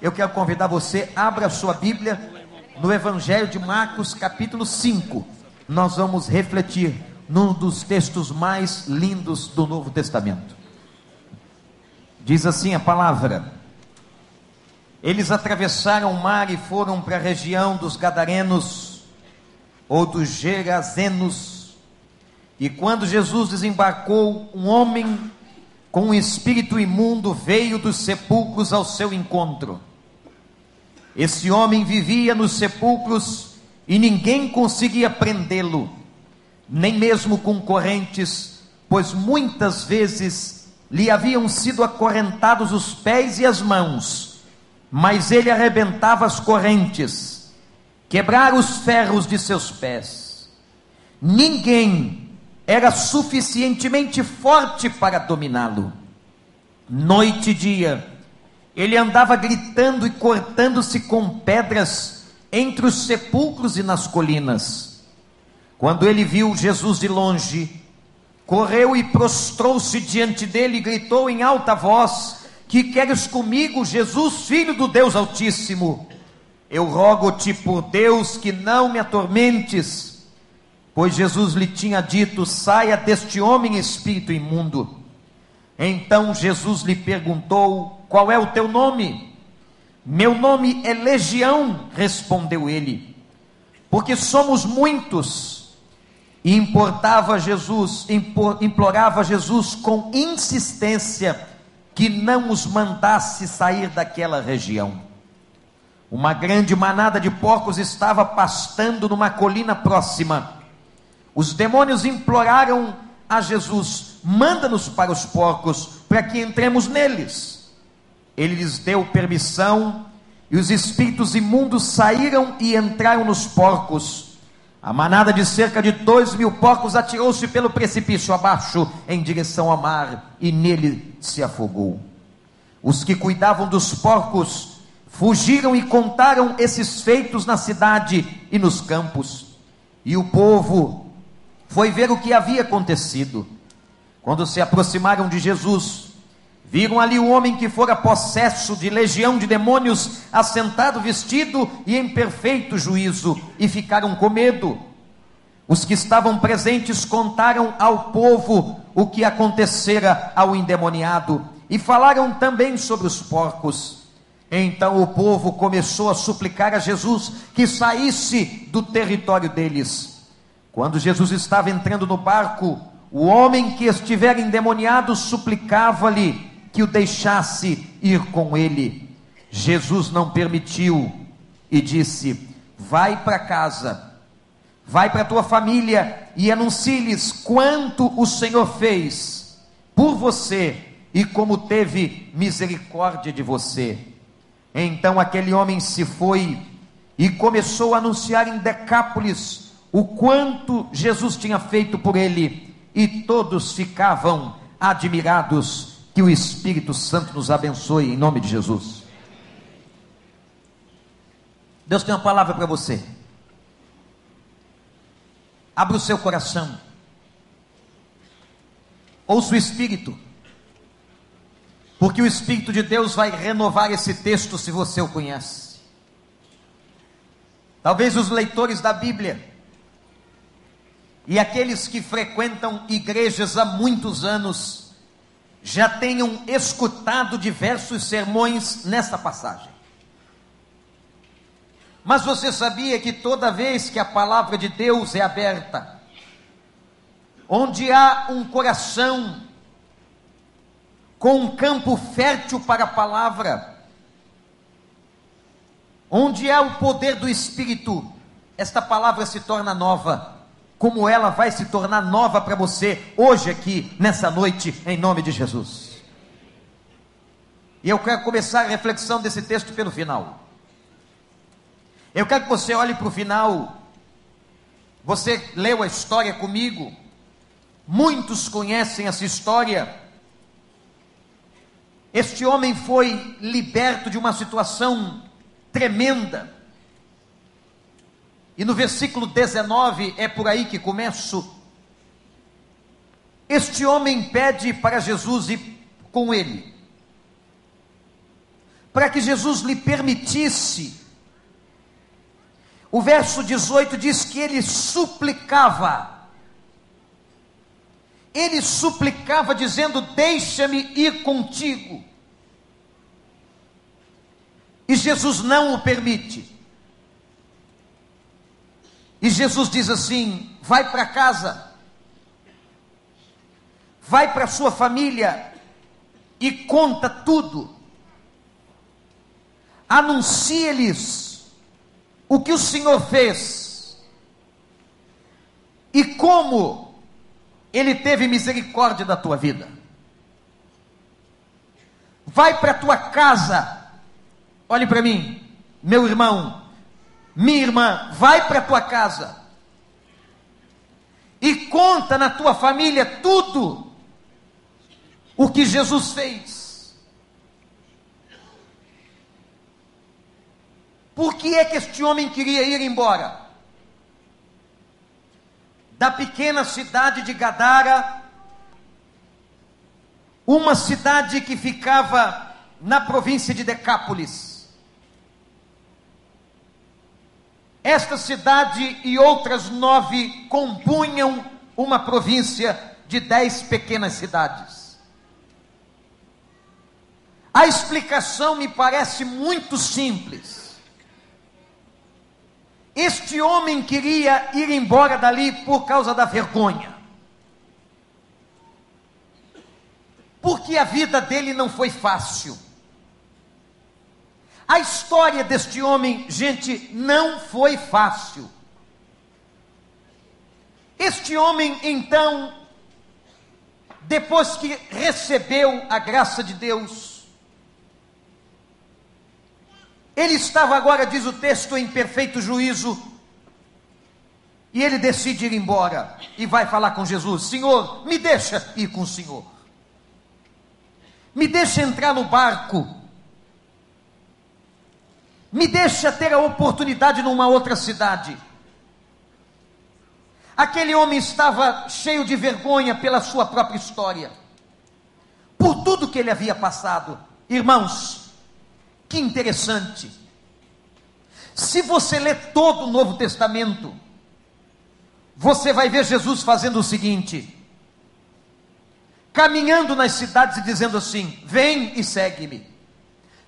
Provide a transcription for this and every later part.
eu quero convidar você, abra a sua Bíblia no Evangelho de Marcos, capítulo 5. Nós vamos refletir num dos textos mais lindos do Novo Testamento. Diz assim a palavra: Eles atravessaram o mar e foram para a região dos Gadarenos ou dos Gerazenos. E quando Jesus desembarcou, um homem com um espírito imundo veio dos sepulcros ao seu encontro. Esse homem vivia nos sepulcros e ninguém conseguia prendê-lo, nem mesmo com correntes, pois muitas vezes lhe haviam sido acorrentados os pés e as mãos, mas ele arrebentava as correntes, quebrara os ferros de seus pés. Ninguém era suficientemente forte para dominá-lo. Noite e dia, ele andava gritando e cortando-se com pedras entre os sepulcros e nas colinas. Quando ele viu Jesus de longe, correu e prostrou-se diante dele e gritou em alta voz: Que queres comigo, Jesus, filho do Deus Altíssimo? Eu rogo-te por Deus que não me atormentes pois Jesus lhe tinha dito: saia deste homem espírito imundo. Então Jesus lhe perguntou: qual é o teu nome? Meu nome é Legião, respondeu ele, porque somos muitos. E importava Jesus, implorava Jesus com insistência que não os mandasse sair daquela região. Uma grande manada de porcos estava pastando numa colina próxima os demônios imploraram a Jesus: manda-nos para os porcos, para que entremos neles. Ele lhes deu permissão, e os espíritos imundos saíram e entraram nos porcos. A manada de cerca de dois mil porcos atirou-se pelo precipício abaixo, em direção ao mar, e nele se afogou. Os que cuidavam dos porcos fugiram e contaram esses feitos na cidade e nos campos. E o povo foi ver o que havia acontecido. Quando se aproximaram de Jesus, viram ali o homem que fora possesso de legião de demônios, assentado, vestido e em perfeito juízo, e ficaram com medo. Os que estavam presentes contaram ao povo o que acontecera ao endemoniado e falaram também sobre os porcos. Então o povo começou a suplicar a Jesus que saísse do território deles. Quando Jesus estava entrando no barco, o homem que estivera endemoniado suplicava-lhe que o deixasse ir com ele. Jesus não permitiu e disse: Vai para casa, vai para tua família e anuncie-lhes quanto o Senhor fez por você e como teve misericórdia de você. Então aquele homem se foi e começou a anunciar em Decápolis o quanto Jesus tinha feito por ele, e todos ficavam admirados. Que o Espírito Santo nos abençoe em nome de Jesus. Deus tem uma palavra para você. Abra o seu coração. Ouça o Espírito. Porque o Espírito de Deus vai renovar esse texto se você o conhece. Talvez os leitores da Bíblia e aqueles que frequentam igrejas há muitos anos já tenham escutado diversos sermões nesta passagem. Mas você sabia que toda vez que a palavra de Deus é aberta, onde há um coração com um campo fértil para a palavra, onde há o poder do Espírito, esta palavra se torna nova como ela vai se tornar nova para você hoje aqui, nessa noite, em nome de Jesus. E eu quero começar a reflexão desse texto pelo final. Eu quero que você olhe para o final. Você leu a história comigo. Muitos conhecem essa história. Este homem foi liberto de uma situação tremenda e no versículo 19 é por aí que começo. Este homem pede para Jesus ir com ele. para que Jesus lhe permitisse. O verso 18 diz que ele suplicava. Ele suplicava, dizendo: Deixa-me ir contigo. E Jesus não o permite. E Jesus diz assim: Vai para casa, vai para sua família e conta tudo. Anuncie-lhes o que o Senhor fez e como Ele teve misericórdia da tua vida. Vai para tua casa, olhe para mim, meu irmão, minha irmã, vai para a tua casa e conta na tua família tudo o que Jesus fez. Por que é que este homem queria ir embora? Da pequena cidade de Gadara, uma cidade que ficava na província de Decápolis. Esta cidade e outras nove compunham uma província de dez pequenas cidades. A explicação me parece muito simples. Este homem queria ir embora dali por causa da vergonha. Porque a vida dele não foi fácil. A história deste homem, gente, não foi fácil. Este homem, então, depois que recebeu a graça de Deus, Ele estava agora, diz o texto, em perfeito juízo. E ele decide ir embora e vai falar com Jesus: Senhor, me deixa ir com o Senhor. Me deixa entrar no barco. Me deixa ter a oportunidade numa outra cidade. Aquele homem estava cheio de vergonha pela sua própria história, por tudo que ele havia passado. Irmãos, que interessante. Se você ler todo o Novo Testamento, você vai ver Jesus fazendo o seguinte: caminhando nas cidades e dizendo assim: Vem e segue-me,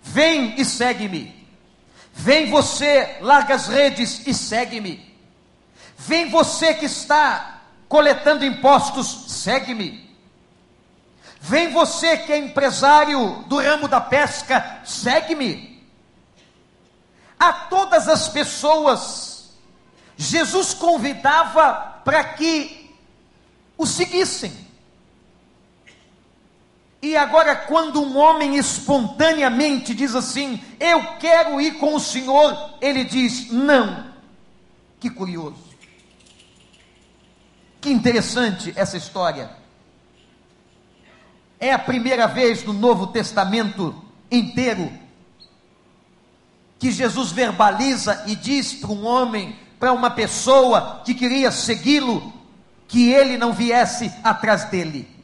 vem e segue-me, vem você, larga as redes e segue-me, vem você que está coletando impostos, segue-me. Vem você que é empresário do ramo da pesca, segue-me. A todas as pessoas, Jesus convidava para que o seguissem. E agora, quando um homem espontaneamente diz assim: Eu quero ir com o Senhor, ele diz: Não. Que curioso. Que interessante essa história. É a primeira vez no Novo Testamento inteiro que Jesus verbaliza e diz para um homem, para uma pessoa que queria segui-lo, que ele não viesse atrás dele.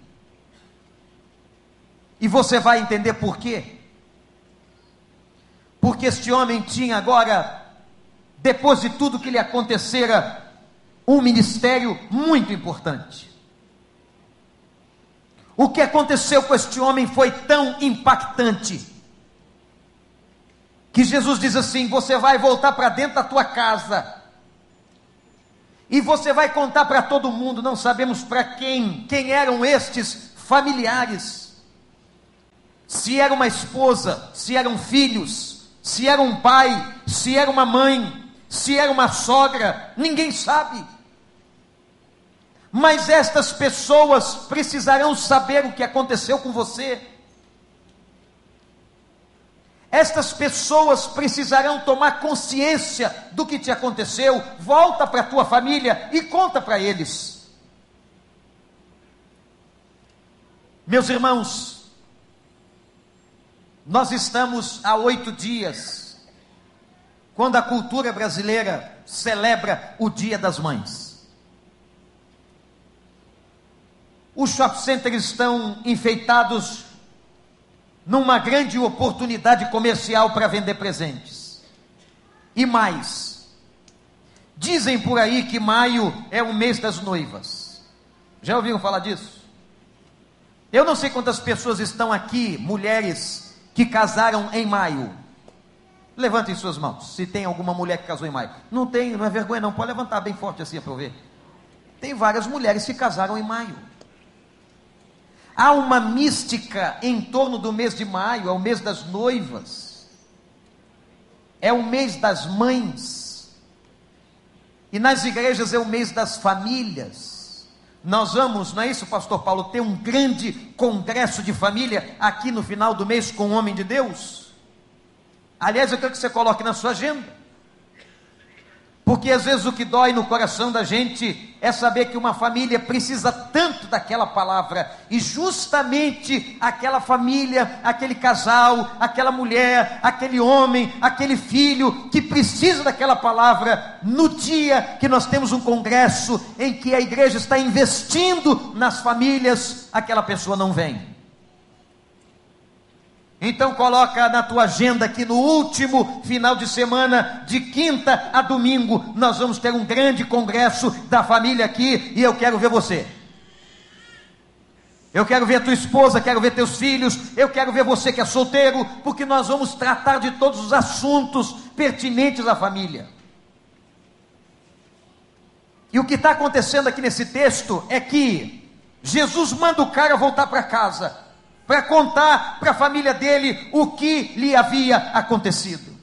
E você vai entender por quê? Porque este homem tinha agora, depois de tudo que lhe acontecera, um ministério muito importante. O que aconteceu com este homem foi tão impactante que Jesus diz assim: Você vai voltar para dentro da tua casa e você vai contar para todo mundo. Não sabemos para quem, quem eram estes familiares. Se era uma esposa, se eram filhos, se era um pai, se era uma mãe, se era uma sogra, ninguém sabe. Mas estas pessoas precisarão saber o que aconteceu com você. Estas pessoas precisarão tomar consciência do que te aconteceu. Volta para a tua família e conta para eles. Meus irmãos, nós estamos há oito dias, quando a cultura brasileira celebra o Dia das Mães. Os shopping centers estão enfeitados numa grande oportunidade comercial para vender presentes. E mais, dizem por aí que maio é o mês das noivas. Já ouviram falar disso? Eu não sei quantas pessoas estão aqui, mulheres que casaram em maio. Levantem suas mãos, se tem alguma mulher que casou em maio. Não tem, não é vergonha não, pode levantar bem forte assim para eu ver. Tem várias mulheres que casaram em maio. Há uma mística em torno do mês de maio, é o mês das noivas, é o mês das mães, e nas igrejas é o mês das famílias. Nós vamos, não é isso, Pastor Paulo, ter um grande congresso de família aqui no final do mês com o homem de Deus? Aliás, eu quero que você coloque na sua agenda. Porque às vezes o que dói no coração da gente é saber que uma família precisa tanto daquela palavra, e justamente aquela família, aquele casal, aquela mulher, aquele homem, aquele filho que precisa daquela palavra, no dia que nós temos um congresso em que a igreja está investindo nas famílias, aquela pessoa não vem. Então coloca na tua agenda que no último final de semana, de quinta a domingo, nós vamos ter um grande congresso da família aqui e eu quero ver você. Eu quero ver tua esposa, quero ver teus filhos, eu quero ver você que é solteiro, porque nós vamos tratar de todos os assuntos pertinentes à família. E o que está acontecendo aqui nesse texto é que Jesus manda o cara voltar para casa para contar para a família dele o que lhe havia acontecido.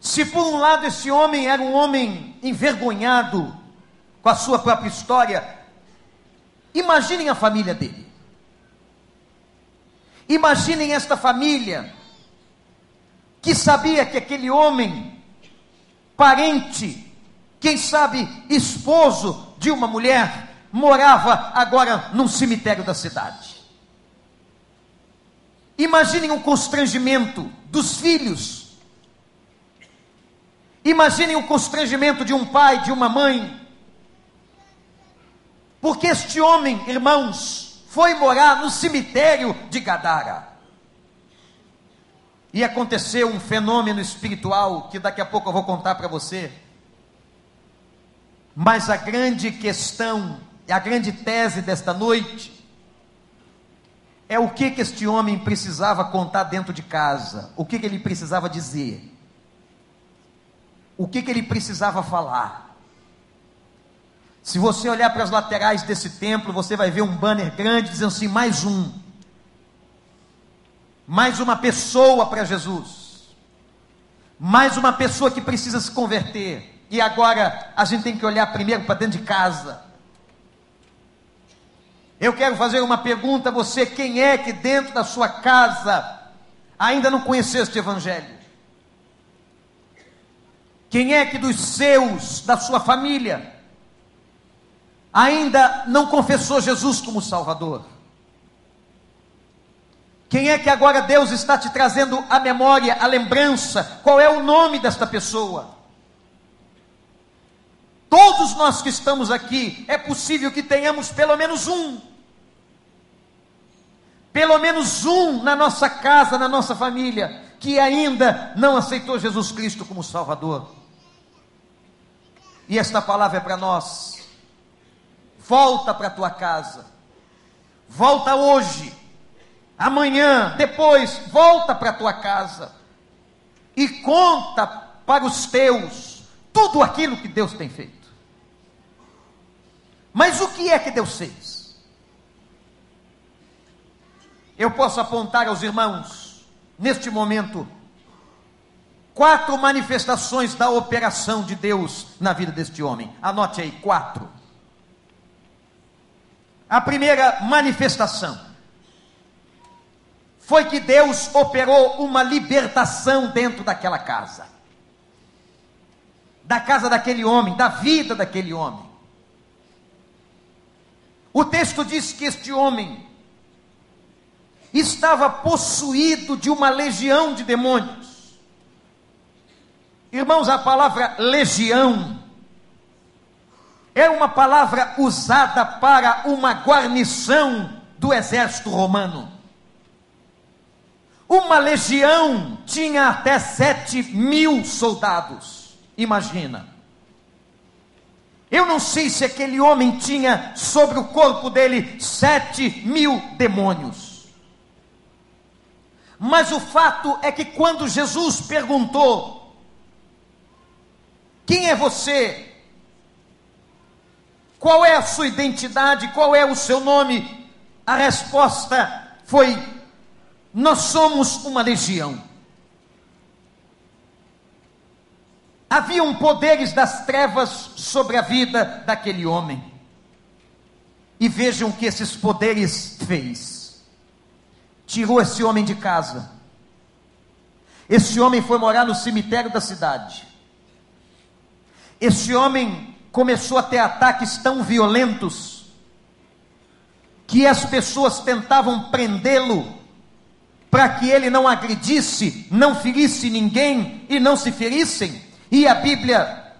Se por um lado esse homem era um homem envergonhado com a sua própria história, imaginem a família dele. Imaginem esta família que sabia que aquele homem, parente, quem sabe esposo de uma mulher, morava agora num cemitério da cidade. Imaginem o constrangimento dos filhos. Imaginem o constrangimento de um pai, de uma mãe. Porque este homem, irmãos, foi morar no cemitério de Gadara. E aconteceu um fenômeno espiritual que daqui a pouco eu vou contar para você. Mas a grande questão e a grande tese desta noite é o que, que este homem precisava contar dentro de casa, o que, que ele precisava dizer, o que, que ele precisava falar. Se você olhar para as laterais desse templo, você vai ver um banner grande dizendo assim: mais um, mais uma pessoa para Jesus, mais uma pessoa que precisa se converter. E agora a gente tem que olhar primeiro para dentro de casa. Eu quero fazer uma pergunta a você: quem é que dentro da sua casa ainda não conheceu este Evangelho? Quem é que dos seus, da sua família, ainda não confessou Jesus como Salvador? Quem é que agora Deus está te trazendo a memória, a lembrança? Qual é o nome desta pessoa? Todos nós que estamos aqui, é possível que tenhamos pelo menos um. Pelo menos um na nossa casa, na nossa família, que ainda não aceitou Jesus Cristo como Salvador. E esta palavra é para nós. Volta para a tua casa. Volta hoje. Amanhã, depois, volta para a tua casa. E conta para os teus tudo aquilo que Deus tem feito. Mas o que é que Deus fez? Eu posso apontar aos irmãos, neste momento, quatro manifestações da operação de Deus na vida deste homem. Anote aí, quatro. A primeira manifestação foi que Deus operou uma libertação dentro daquela casa, da casa daquele homem, da vida daquele homem. O texto diz que este homem estava possuído de uma legião de demônios. Irmãos, a palavra legião é uma palavra usada para uma guarnição do exército romano. Uma legião tinha até sete mil soldados. Imagina. Eu não sei se aquele homem tinha sobre o corpo dele sete mil demônios. Mas o fato é que quando Jesus perguntou: Quem é você? Qual é a sua identidade? Qual é o seu nome? A resposta foi: Nós somos uma legião. Haviam poderes das trevas sobre a vida daquele homem. E vejam o que esses poderes fez. Tirou esse homem de casa. Esse homem foi morar no cemitério da cidade. Esse homem começou a ter ataques tão violentos que as pessoas tentavam prendê-lo para que ele não agredisse, não ferisse ninguém e não se ferissem. E a Bíblia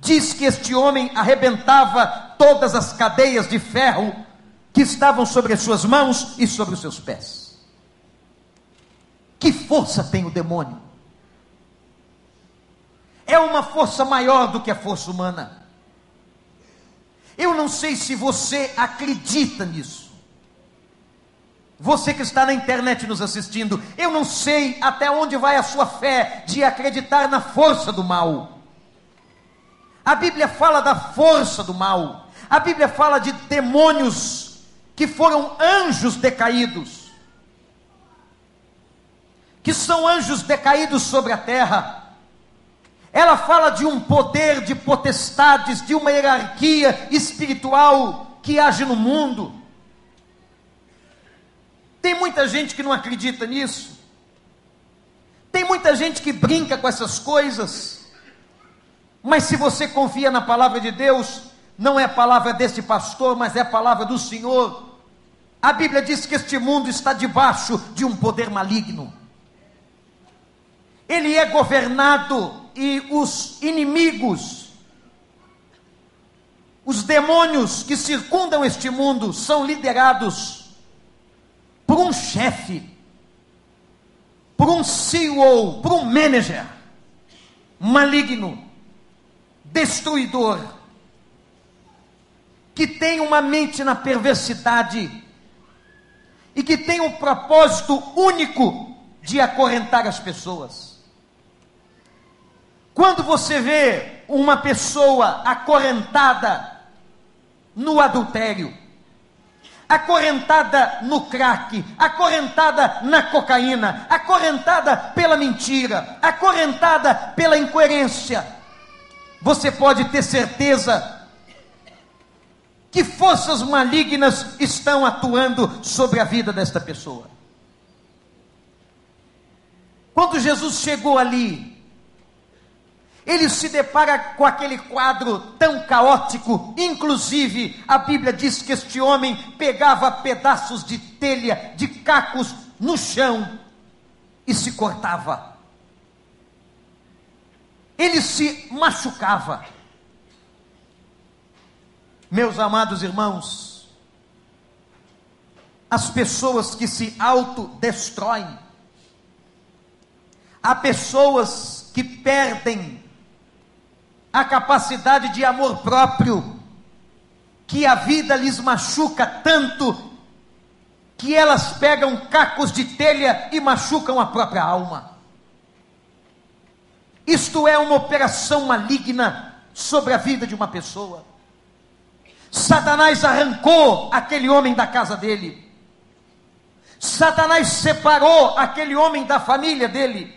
diz que este homem arrebentava todas as cadeias de ferro que estavam sobre as suas mãos e sobre os seus pés. Que força tem o demônio? É uma força maior do que a força humana. Eu não sei se você acredita nisso. Você que está na internet nos assistindo, eu não sei até onde vai a sua fé de acreditar na força do mal. A Bíblia fala da força do mal. A Bíblia fala de demônios que foram anjos decaídos, que são anjos decaídos sobre a terra. Ela fala de um poder de potestades, de uma hierarquia espiritual que age no mundo. Tem muita gente que não acredita nisso. Tem muita gente que brinca com essas coisas. Mas se você confia na palavra de Deus, não é a palavra deste pastor, mas é a palavra do Senhor. A Bíblia diz que este mundo está debaixo de um poder maligno. Ele é governado e os inimigos, os demônios que circundam este mundo são liderados por um chefe, por um CEO, por um manager maligno, destruidor, que tem uma mente na perversidade e que tem um propósito único de acorrentar as pessoas. Quando você vê uma pessoa acorrentada no adultério, acorrentada no crack, acorrentada na cocaína, acorrentada pela mentira, acorrentada pela incoerência. Você pode ter certeza que forças malignas estão atuando sobre a vida desta pessoa. Quando Jesus chegou ali, ele se depara com aquele quadro tão caótico, inclusive a Bíblia diz que este homem pegava pedaços de telha, de cacos no chão e se cortava. Ele se machucava. Meus amados irmãos, as pessoas que se autodestroem, há pessoas que perdem a capacidade de amor próprio, que a vida lhes machuca tanto, que elas pegam cacos de telha e machucam a própria alma. Isto é uma operação maligna sobre a vida de uma pessoa. Satanás arrancou aquele homem da casa dele. Satanás separou aquele homem da família dele.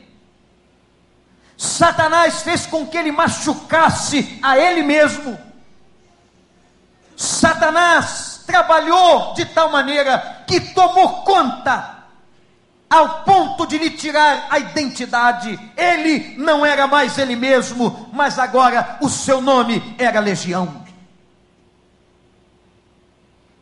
Satanás fez com que ele machucasse a ele mesmo. Satanás trabalhou de tal maneira que tomou conta ao ponto de lhe tirar a identidade. Ele não era mais ele mesmo, mas agora o seu nome era Legião.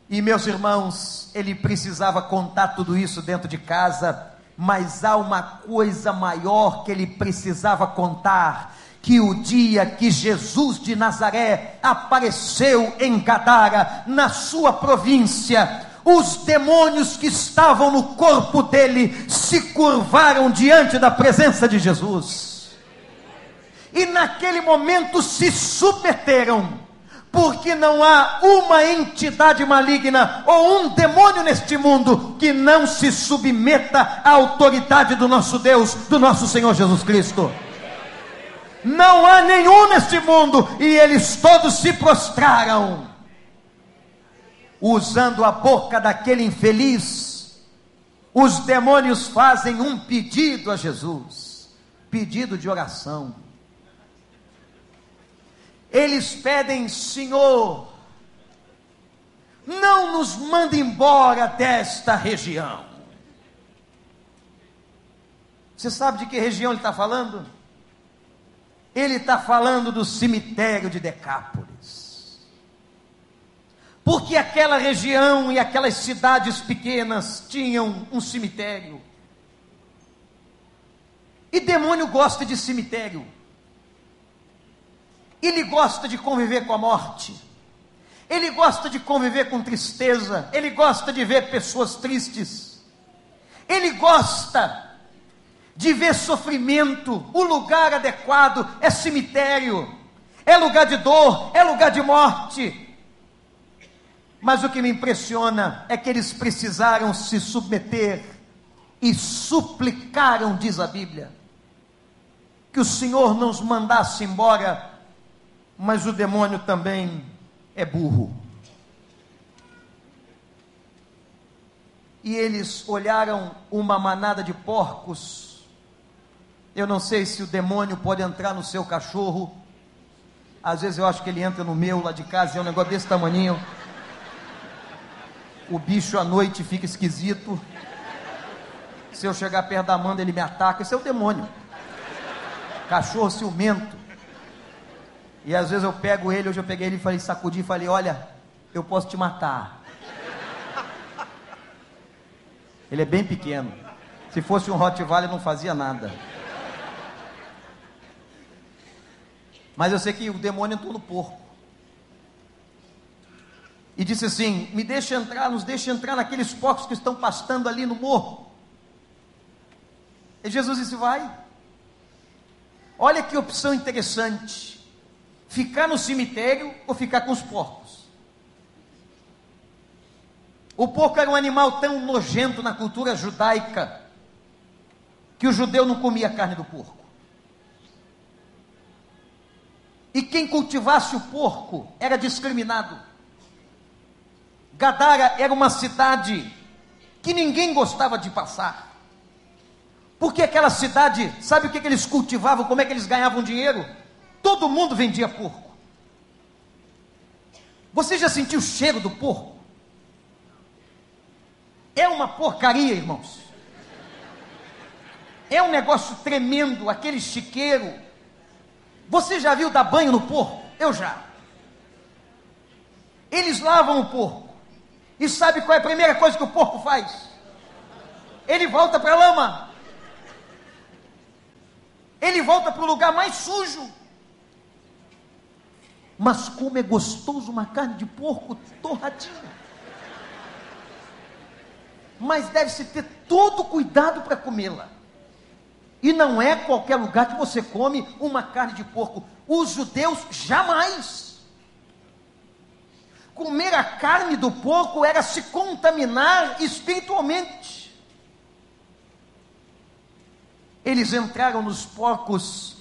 E meus irmãos, ele precisava contar tudo isso dentro de casa mas há uma coisa maior que ele precisava contar: que o dia que Jesus de Nazaré apareceu em Gadara, na sua província, os demônios que estavam no corpo dele se curvaram diante da presença de Jesus. E naquele momento se submeteram, porque não há uma entidade maligna ou um demônio neste mundo que não se submeta à autoridade do nosso Deus, do nosso Senhor Jesus Cristo. Não há nenhum neste mundo, e eles todos se prostraram usando a boca daquele infeliz, os demônios fazem um pedido a Jesus, pedido de oração. Eles pedem, Senhor, não nos mande embora desta região. Você sabe de que região ele está falando? Ele está falando do cemitério de Decápolis porque aquela região e aquelas cidades pequenas tinham um cemitério. E demônio gosta de cemitério. Ele gosta de conviver com a morte. Ele gosta de conviver com tristeza. Ele gosta de ver pessoas tristes. Ele gosta de ver sofrimento. O lugar adequado é cemitério. É lugar de dor, é lugar de morte. Mas o que me impressiona é que eles precisaram se submeter e suplicaram, diz a Bíblia, que o Senhor não os mandasse embora, mas o demônio também é burro. E eles olharam uma manada de porcos. Eu não sei se o demônio pode entrar no seu cachorro. Às vezes eu acho que ele entra no meu lá de casa, é um negócio desse tamanho o bicho à noite fica esquisito. Se eu chegar perto da Amanda, ele me ataca. Isso é o demônio. Cachorro ciumento. E às vezes eu pego ele, hoje eu peguei ele e falei, sacudi e falei, olha, eu posso te matar. Ele é bem pequeno. Se fosse um Rottweiler, não fazia nada. Mas eu sei que o demônio entrou no porco e disse assim: Me deixa entrar, nos deixa entrar naqueles porcos que estão pastando ali no morro. E Jesus disse: Vai. Olha que opção interessante: ficar no cemitério ou ficar com os porcos. O porco era um animal tão nojento na cultura judaica que o judeu não comia carne do porco. E quem cultivasse o porco era discriminado. Gadara era uma cidade que ninguém gostava de passar. Porque aquela cidade, sabe o que, que eles cultivavam, como é que eles ganhavam dinheiro? Todo mundo vendia porco. Você já sentiu o cheiro do porco? É uma porcaria, irmãos. É um negócio tremendo, aquele chiqueiro. Você já viu dar banho no porco? Eu já. Eles lavam o porco. E sabe qual é a primeira coisa que o porco faz? Ele volta para a lama. Ele volta para o lugar mais sujo. Mas como é gostoso uma carne de porco torradinha. Mas deve-se ter todo cuidado para comê-la. E não é qualquer lugar que você come uma carne de porco. Os judeus jamais comer a carne do porco era se contaminar espiritualmente. Eles entraram nos porcos,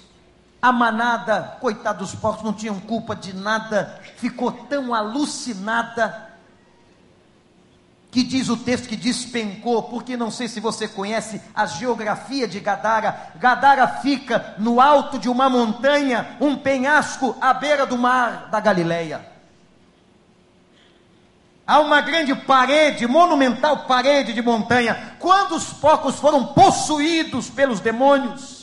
a manada, coitados dos porcos, não tinham culpa de nada, ficou tão alucinada que diz o texto que despencou, porque não sei se você conhece a geografia de Gadara. Gadara fica no alto de uma montanha, um penhasco à beira do mar da Galileia. Há uma grande parede, monumental parede de montanha. Quando os porcos foram possuídos pelos demônios,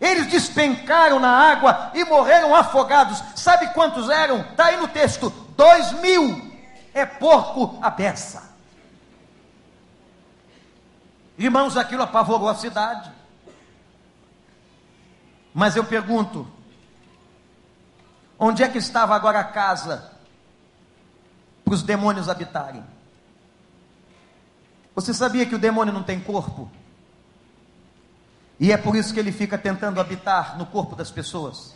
eles despencaram na água e morreram afogados. Sabe quantos eram? Está aí no texto: dois mil. É porco a peça. Irmãos, aquilo apavorou a cidade. Mas eu pergunto: onde é que estava agora a casa para os demônios habitarem. Você sabia que o demônio não tem corpo? E é por isso que ele fica tentando habitar no corpo das pessoas.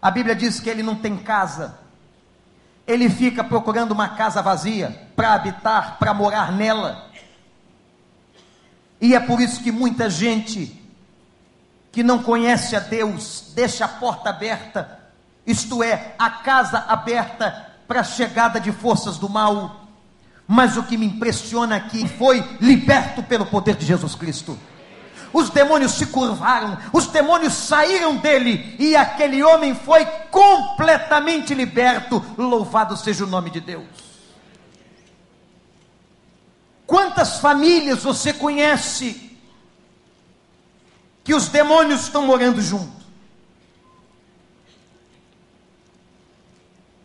A Bíblia diz que ele não tem casa. Ele fica procurando uma casa vazia para habitar, para morar nela. E é por isso que muita gente que não conhece a Deus deixa a porta aberta, isto é, a casa aberta para a chegada de forças do mal. Mas o que me impressiona aqui foi liberto pelo poder de Jesus Cristo. Os demônios se curvaram, os demônios saíram dele e aquele homem foi completamente liberto. Louvado seja o nome de Deus. Quantas famílias você conhece que os demônios estão morando junto?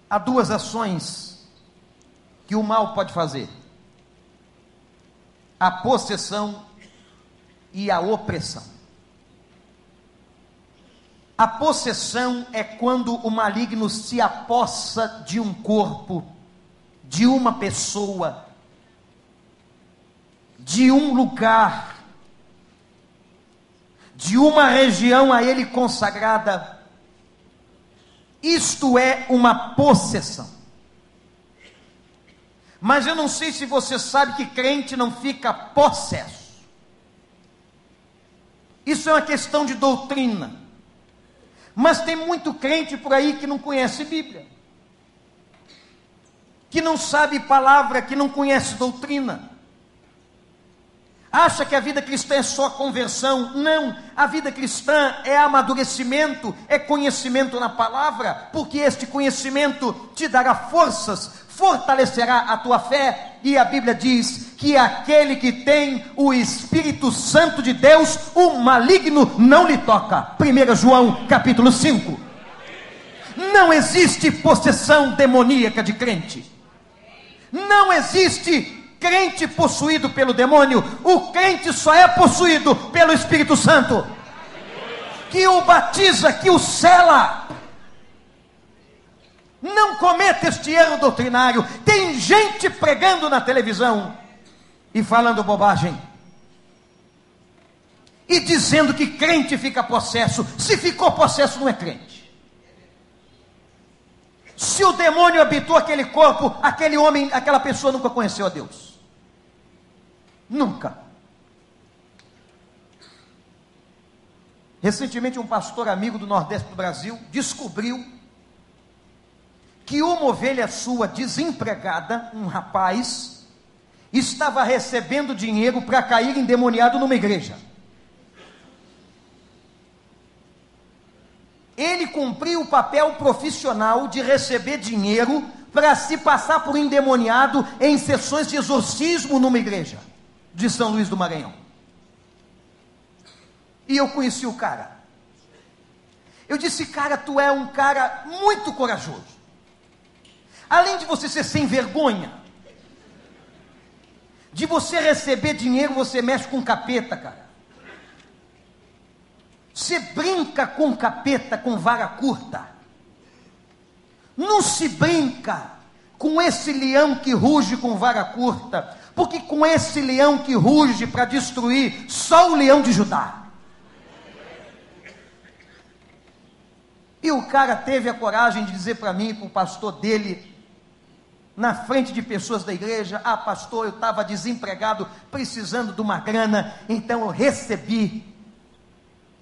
Há duas ações que o mal pode fazer: a possessão e a opressão. A possessão é quando o maligno se apossa de um corpo, de uma pessoa, de um lugar, de uma região a ele consagrada isto é uma possessão. Mas eu não sei se você sabe que crente não fica possesso. Isso é uma questão de doutrina. Mas tem muito crente por aí que não conhece Bíblia, que não sabe palavra, que não conhece doutrina acha que a vida cristã é só conversão. Não, a vida cristã é amadurecimento, é conhecimento na palavra, porque este conhecimento te dará forças, fortalecerá a tua fé. E a Bíblia diz que aquele que tem o Espírito Santo de Deus, o maligno não lhe toca. 1 João capítulo 5. Não existe possessão demoníaca de crente. Não existe crente possuído pelo demônio, o crente só é possuído pelo Espírito Santo, que o batiza, que o cela. Não cometa este erro doutrinário. Tem gente pregando na televisão e falando bobagem. E dizendo que crente fica possesso. Se ficou possesso, não é crente. Se o demônio habitou aquele corpo, aquele homem, aquela pessoa nunca conheceu a Deus. Nunca. Recentemente, um pastor amigo do Nordeste do Brasil descobriu que uma ovelha sua desempregada, um rapaz, estava recebendo dinheiro para cair endemoniado numa igreja. Ele cumpriu o papel profissional de receber dinheiro para se passar por endemoniado em sessões de exorcismo numa igreja de São Luís do Maranhão. E eu conheci o cara. Eu disse, cara, tu é um cara muito corajoso. Além de você ser sem vergonha, de você receber dinheiro, você mexe com capeta, cara. Você brinca com capeta com vara curta. Não se brinca com esse leão que ruge com vara curta porque com esse leão que ruge para destruir, só o leão de Judá. E o cara teve a coragem de dizer para mim, para o pastor dele, na frente de pessoas da igreja: Ah, pastor, eu estava desempregado, precisando de uma grana, então eu recebi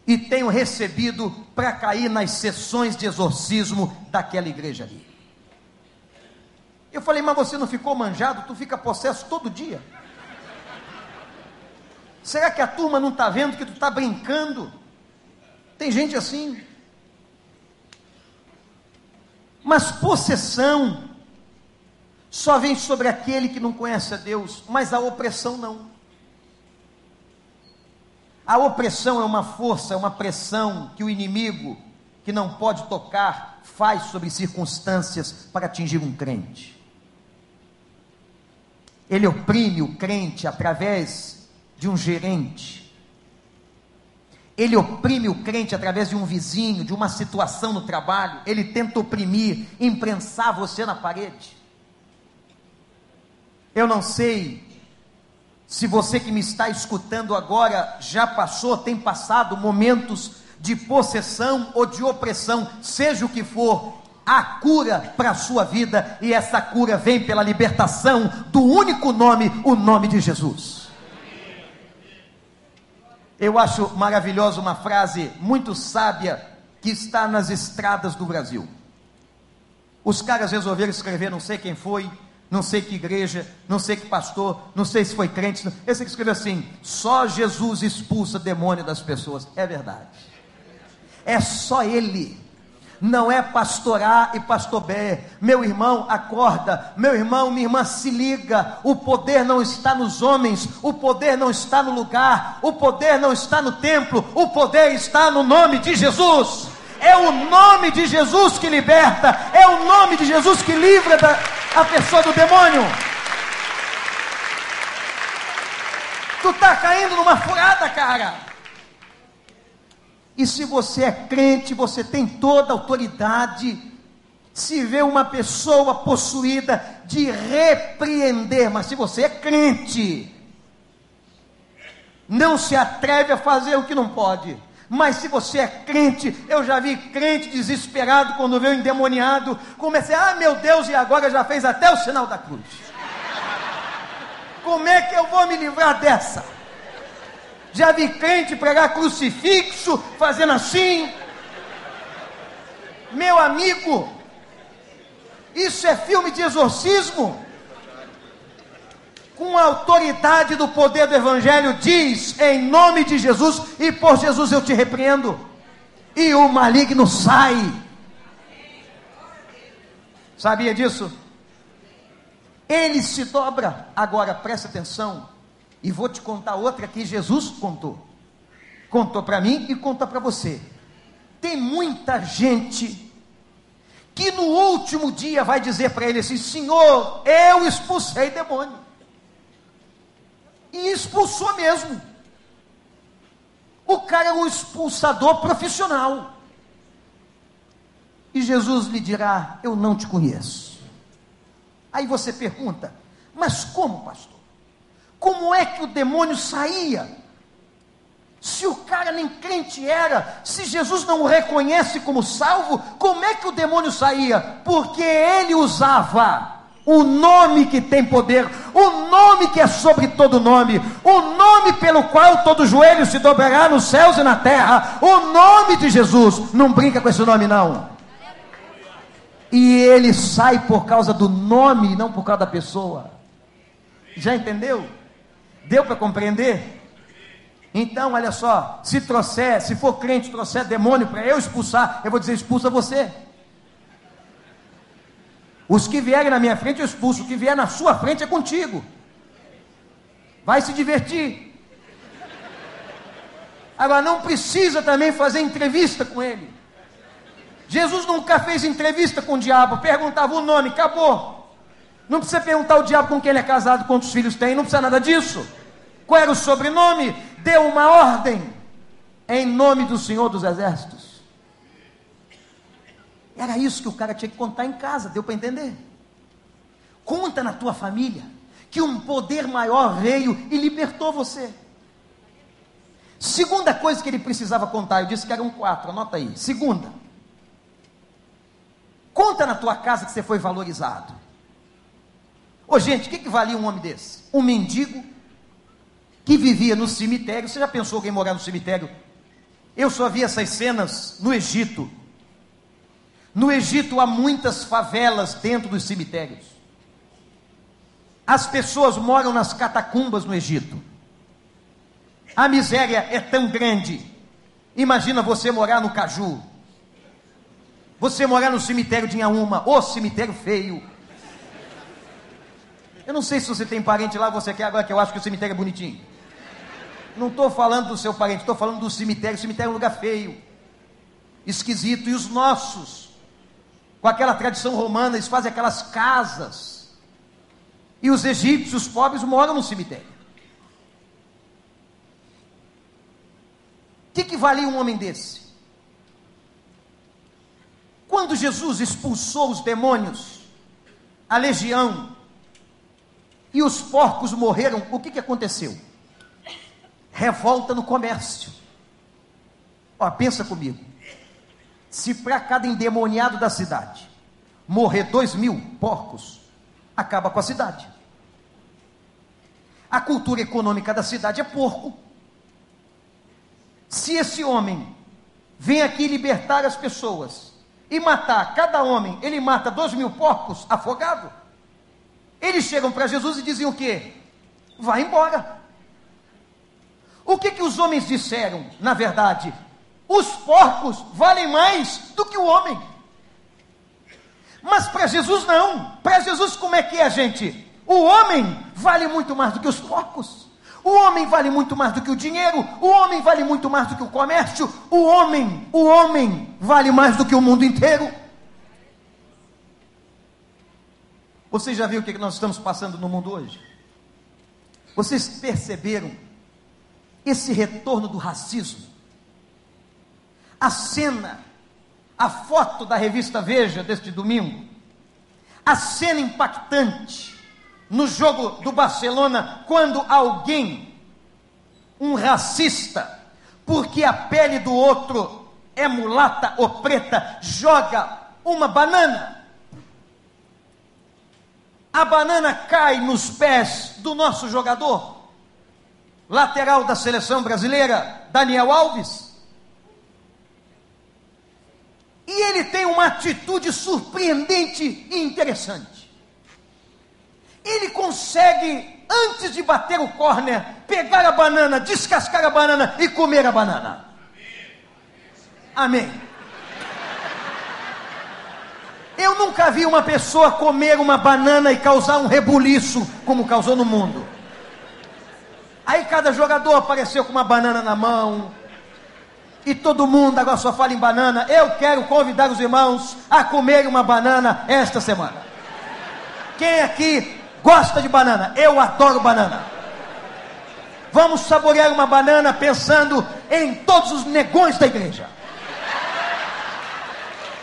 e tenho recebido para cair nas sessões de exorcismo daquela igreja ali. Eu falei, mas você não ficou manjado? Tu fica possesso todo dia. Será que a turma não está vendo que tu está brincando? Tem gente assim. Mas possessão só vem sobre aquele que não conhece a Deus, mas a opressão não. A opressão é uma força, é uma pressão que o inimigo, que não pode tocar, faz sobre circunstâncias para atingir um crente. Ele oprime o crente através de um gerente. Ele oprime o crente através de um vizinho, de uma situação no trabalho. Ele tenta oprimir, imprensar você na parede. Eu não sei Se você que me está escutando agora já passou, tem passado momentos de possessão ou de opressão, seja o que for, há cura para a sua vida e essa cura vem pela libertação do único nome, o nome de Jesus. Eu acho maravilhosa uma frase muito sábia que está nas estradas do Brasil. Os caras resolveram escrever, não sei quem foi, não sei que igreja, não sei que pastor, não sei se foi crente. Esse que escreveu assim: só Jesus expulsa demônio das pessoas. É verdade. É só Ele não é pastor A e pastor B. Meu irmão, acorda. Meu irmão, minha irmã, se liga. O poder não está nos homens, o poder não está no lugar, o poder não está no templo, o poder está no nome de Jesus. É o nome de Jesus que liberta, é o nome de Jesus que livra da, a pessoa do demônio. Tu está caindo numa furada, cara. E se você é crente, você tem toda a autoridade. Se vê uma pessoa possuída, de repreender, mas se você é crente, não se atreve a fazer o que não pode. Mas se você é crente, eu já vi crente desesperado quando vê o endemoniado, comecei, ah meu Deus, e agora já fez até o sinal da cruz. Como é que eu vou me livrar dessa? Já vi crente pregar crucifixo, fazendo assim. Meu amigo, isso é filme de exorcismo. Com a autoridade do poder do Evangelho, diz em nome de Jesus, e por Jesus eu te repreendo, e o maligno sai. Sabia disso? Ele se dobra. Agora presta atenção. E vou te contar outra que Jesus contou. Contou para mim e conta para você. Tem muita gente que no último dia vai dizer para ele assim: Senhor, eu expulsei demônio. E expulsou mesmo. O cara é um expulsador profissional. E Jesus lhe dirá: Eu não te conheço. Aí você pergunta: Mas como, pastor? Como é que o demônio saía? Se o cara nem crente era, se Jesus não o reconhece como salvo, como é que o demônio saía? Porque ele usava o nome que tem poder, o nome que é sobre todo nome, o nome pelo qual todo joelho se dobrará nos céus e na terra, o nome de Jesus. Não brinca com esse nome, não. E ele sai por causa do nome, não por causa da pessoa. Já entendeu? Deu para compreender? Então, olha só, se trouxer, se for crente, trouxer demônio para eu expulsar, eu vou dizer: expulsa você. Os que vierem na minha frente eu expulso, o que vier na sua frente é contigo. Vai se divertir. Agora, não precisa também fazer entrevista com ele. Jesus nunca fez entrevista com o diabo, perguntava o nome, acabou. Não precisa perguntar ao diabo com quem ele é casado, quantos filhos tem, não precisa nada disso. Qual era o sobrenome? Deu uma ordem em nome do Senhor dos Exércitos. Era isso que o cara tinha que contar em casa, deu para entender? Conta na tua família que um poder maior veio e libertou você. Segunda coisa que ele precisava contar, eu disse que eram quatro, anota aí. Segunda, conta na tua casa que você foi valorizado. Ô gente, o que, que valia um homem desse? Um mendigo que vivia no cemitério. Você já pensou alguém morar no cemitério? Eu só vi essas cenas no Egito. No Egito há muitas favelas dentro dos cemitérios. As pessoas moram nas catacumbas no Egito. A miséria é tão grande. Imagina você morar no Caju. Você morar no cemitério de Inhaúma, ô cemitério feio. Eu não sei se você tem parente lá, você quer agora que eu acho que o cemitério é bonitinho. Não estou falando do seu parente, estou falando do cemitério. O cemitério é um lugar feio, esquisito. E os nossos, com aquela tradição romana, eles fazem aquelas casas. E os egípcios pobres moram no cemitério. O que, que valia um homem desse? Quando Jesus expulsou os demônios, a legião, e os porcos morreram, o que, que aconteceu? Revolta no comércio. Ó, pensa comigo. Se para cada endemoniado da cidade morrer dois mil porcos, acaba com a cidade. A cultura econômica da cidade é porco. Se esse homem vem aqui libertar as pessoas e matar cada homem, ele mata dois mil porcos afogado. Eles chegam para Jesus e dizem o quê? Vai embora. O que que os homens disseram? Na verdade, os porcos valem mais do que o homem. Mas para Jesus não. Para Jesus como é que é, gente? O homem vale muito mais do que os porcos. O homem vale muito mais do que o dinheiro. O homem vale muito mais do que o comércio. O homem, o homem vale mais do que o mundo inteiro. Você já viu o que nós estamos passando no mundo hoje? Vocês perceberam esse retorno do racismo? A cena a foto da revista Veja deste domingo, a cena impactante no jogo do Barcelona, quando alguém, um racista, porque a pele do outro é mulata ou preta, joga uma banana. A banana cai nos pés do nosso jogador, lateral da seleção brasileira, Daniel Alves. E ele tem uma atitude surpreendente e interessante. Ele consegue, antes de bater o córner, pegar a banana, descascar a banana e comer a banana. Amém. Eu nunca vi uma pessoa comer uma banana e causar um rebuliço como causou no mundo. Aí cada jogador apareceu com uma banana na mão, e todo mundo agora só fala em banana. Eu quero convidar os irmãos a comer uma banana esta semana. Quem aqui gosta de banana? Eu adoro banana. Vamos saborear uma banana pensando em todos os negões da igreja.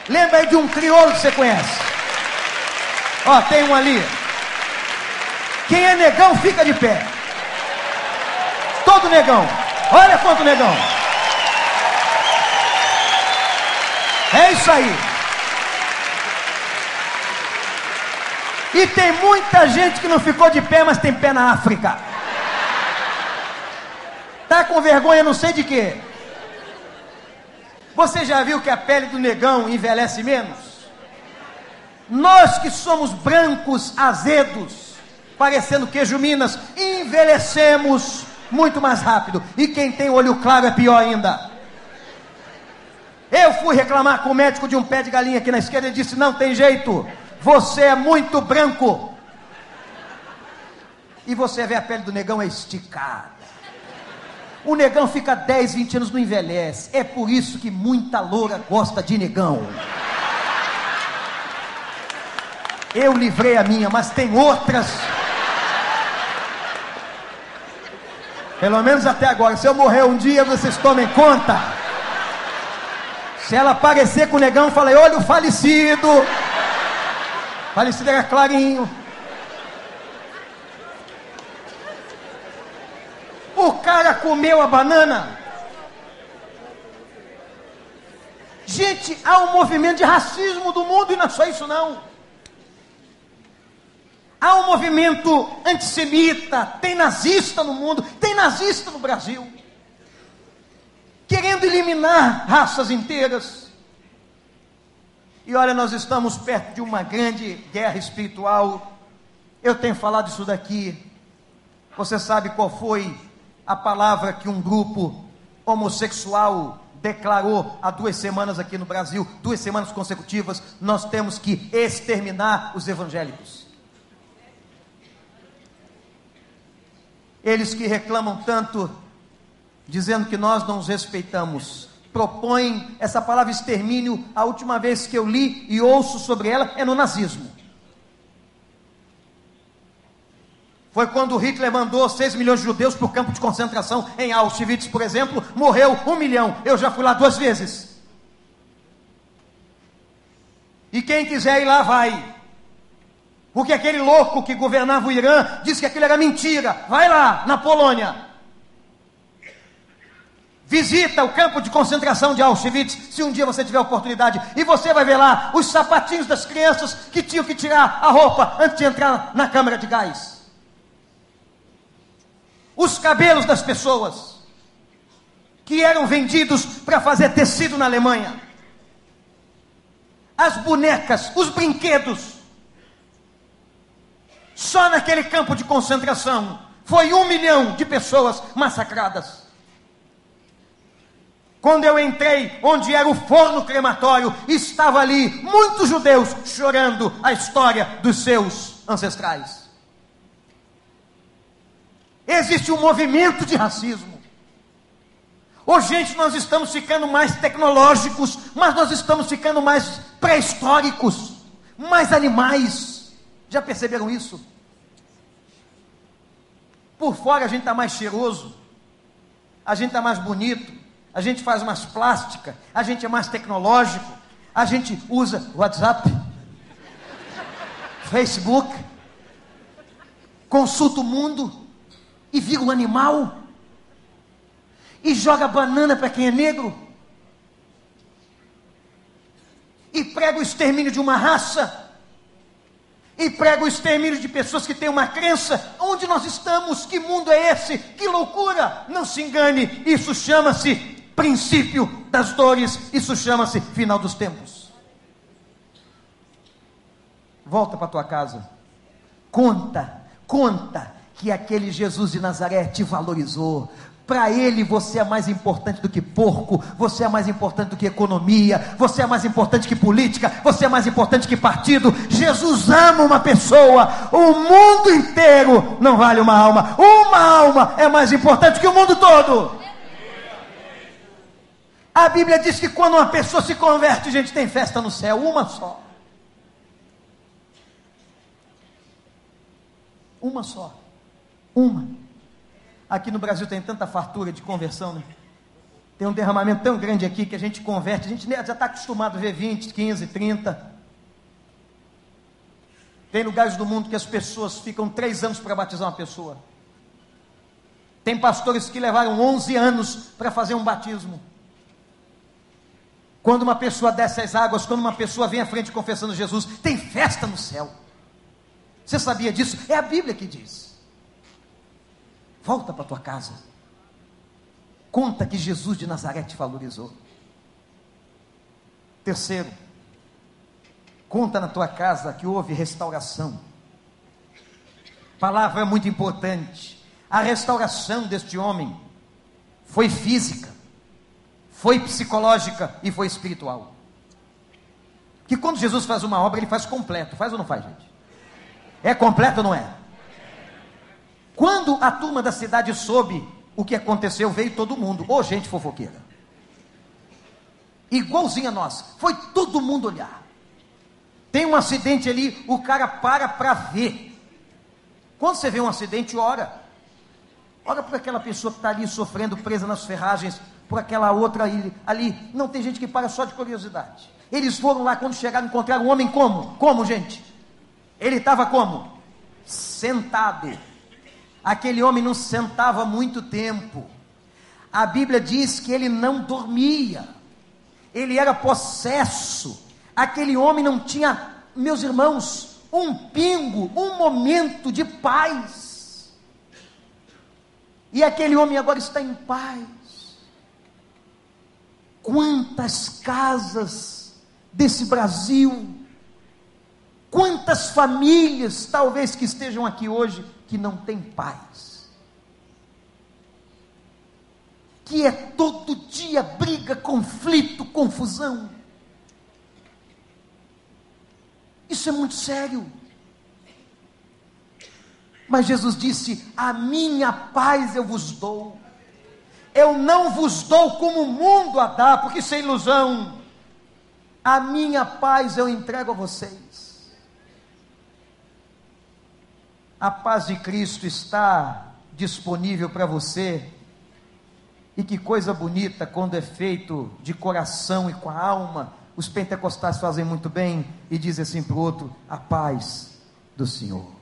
Lembra aí de um crioulo que você conhece? Ó, tem um ali. Quem é negão fica de pé. Todo negão. Olha quanto negão. É isso aí. E tem muita gente que não ficou de pé, mas tem pé na África. Tá com vergonha, não sei de quê. Você já viu que a pele do negão envelhece menos? Nós que somos brancos, azedos, parecendo queijo Minas, envelhecemos muito mais rápido. E quem tem olho claro é pior ainda. Eu fui reclamar com o médico de um pé de galinha aqui na esquerda e disse: Não tem jeito, você é muito branco. E você vê a pele do negão é esticada. O negão fica 10, 20 anos, não envelhece. É por isso que muita loura gosta de negão. Eu livrei a minha, mas tem outras. Pelo menos até agora. Se eu morrer um dia, vocês tomem conta. Se ela aparecer com o negão, falei, olha o falecido. Falecido era clarinho. O cara comeu a banana. Gente, há um movimento de racismo do mundo e não é só isso não. Há um movimento antissemita, tem nazista no mundo, tem nazista no Brasil querendo eliminar raças inteiras. E olha, nós estamos perto de uma grande guerra espiritual. Eu tenho falado isso daqui. Você sabe qual foi a palavra que um grupo homossexual declarou há duas semanas aqui no Brasil, duas semanas consecutivas, nós temos que exterminar os evangélicos. Eles que reclamam tanto dizendo que nós não os respeitamos. Propõe essa palavra extermínio, a última vez que eu li e ouço sobre ela é no nazismo. Foi quando Hitler mandou 6 milhões de judeus para o campo de concentração em Auschwitz, por exemplo, morreu um milhão. Eu já fui lá duas vezes. E quem quiser ir lá, vai. Porque aquele louco que governava o Irã disse que aquilo era mentira. Vai lá, na Polônia. Visita o campo de concentração de Auschwitz, se um dia você tiver oportunidade, e você vai ver lá os sapatinhos das crianças que tinham que tirar a roupa antes de entrar na câmara de gás. Os cabelos das pessoas que eram vendidos para fazer tecido na Alemanha. As bonecas, os brinquedos. Só naquele campo de concentração foi um milhão de pessoas massacradas. Quando eu entrei, onde era o forno crematório, estava ali muitos judeus chorando a história dos seus ancestrais. Existe um movimento de racismo. Hoje, gente, nós estamos ficando mais tecnológicos, mas nós estamos ficando mais pré-históricos, mais animais. Já perceberam isso? Por fora a gente está mais cheiroso, a gente está mais bonito, a gente faz mais plástica, a gente é mais tecnológico, a gente usa WhatsApp, Facebook, consulta o mundo e vira um animal e joga banana para quem é negro e prega o extermínio de uma raça e prega o extermínio de pessoas que têm uma crença. Onde nós estamos? Que mundo é esse? Que loucura! Não se engane, isso chama-se princípio das dores, isso chama-se final dos tempos. Volta para tua casa. Conta, conta que aquele Jesus de Nazaré te valorizou. Para ele você é mais importante do que porco, você é mais importante do que economia, você é mais importante que política, você é mais importante que partido. Jesus ama uma pessoa, o mundo inteiro não vale uma alma. Uma alma é mais importante que o mundo todo. A Bíblia diz que quando uma pessoa se converte, gente, tem festa no céu, uma só. Uma só. Uma. Aqui no Brasil tem tanta fartura de conversão, né? Tem um derramamento tão grande aqui que a gente converte, a gente já está acostumado a ver 20, 15, 30. Tem lugares do mundo que as pessoas ficam três anos para batizar uma pessoa. Tem pastores que levaram 11 anos para fazer um batismo. Quando uma pessoa desce as águas, quando uma pessoa vem à frente confessando Jesus, tem festa no céu. Você sabia disso? É a Bíblia que diz. Volta para tua casa. Conta que Jesus de Nazaré te valorizou. Terceiro, conta na tua casa que houve restauração. Palavra muito importante. A restauração deste homem foi física foi psicológica e foi espiritual. Que quando Jesus faz uma obra, ele faz completo. Faz ou não faz, gente? É completo ou não é? Quando a turma da cidade soube o que aconteceu, veio todo mundo. Ô, oh, gente fofoqueira. Igualzinha nós. Foi todo mundo olhar. Tem um acidente ali, o cara para para ver. Quando você vê um acidente, ora. Ora por aquela pessoa que está ali sofrendo, presa nas ferragens, por aquela outra ali, ali. Não tem gente que para só de curiosidade. Eles foram lá quando chegaram, encontraram um homem como? Como, gente? Ele estava como? Sentado. Aquele homem não sentava muito tempo. A Bíblia diz que ele não dormia. Ele era possesso. Aquele homem não tinha, meus irmãos, um pingo, um momento de paz. E aquele homem agora está em paz. Quantas casas desse Brasil, quantas famílias, talvez que estejam aqui hoje, que não têm paz. Que é todo dia briga, conflito, confusão. Isso é muito sério. Mas Jesus disse: A minha paz eu vos dou eu não vos dou como o mundo a dá, porque isso é ilusão. A minha paz eu entrego a vocês. A paz de Cristo está disponível para você. E que coisa bonita quando é feito de coração e com a alma. Os pentecostais fazem muito bem e dizem assim para o outro: a paz do Senhor.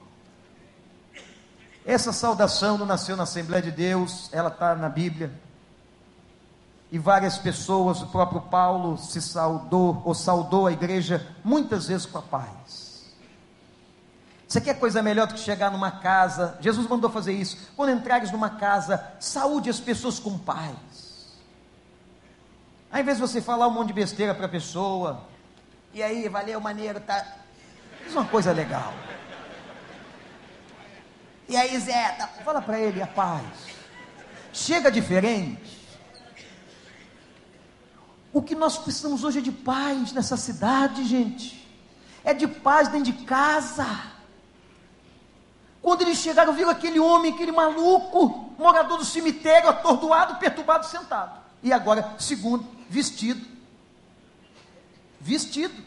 Essa saudação não nasceu na Assembleia de Deus, ela está na Bíblia. E várias pessoas, o próprio Paulo se saudou, ou saudou a igreja, muitas vezes com a paz. Você quer coisa melhor do que chegar numa casa? Jesus mandou fazer isso. Quando entrares numa casa, saúde as pessoas com paz. Ao invés de você falar um monte de besteira para a pessoa, e aí, valeu, maneiro, tá. Diz uma coisa legal. E aí, Zé, tá... fala para ele a paz. Chega diferente. O que nós precisamos hoje é de paz nessa cidade, gente. É de paz dentro de casa. Quando eles chegaram, viram aquele homem, aquele maluco, morador do cemitério, atordoado, perturbado, sentado. E agora, segundo, vestido. Vestido.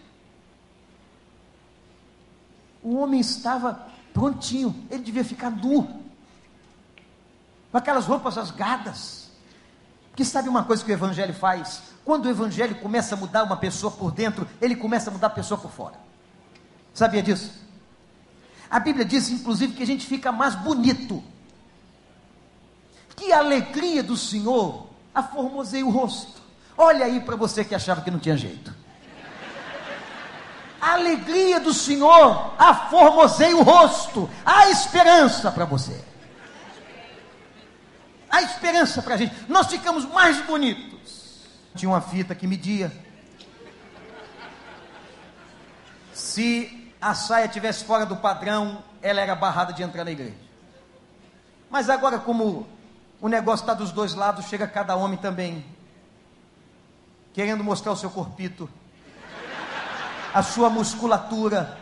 O homem estava prontinho, ele devia ficar nu, com aquelas roupas rasgadas. Porque sabe uma coisa que o Evangelho faz? Quando o Evangelho começa a mudar uma pessoa por dentro, ele começa a mudar a pessoa por fora. Sabia disso? A Bíblia diz, inclusive, que a gente fica mais bonito. Que a alegria do Senhor aformoseia o rosto. Olha aí para você que achava que não tinha jeito. A alegria do Senhor aformoseia o rosto. Há esperança para você. Há esperança para a gente. Nós ficamos mais bonitos. Tinha uma fita que media. Se a saia tivesse fora do padrão, ela era barrada de entrar na igreja. Mas agora, como o negócio está dos dois lados, chega cada homem também, querendo mostrar o seu corpito a sua musculatura.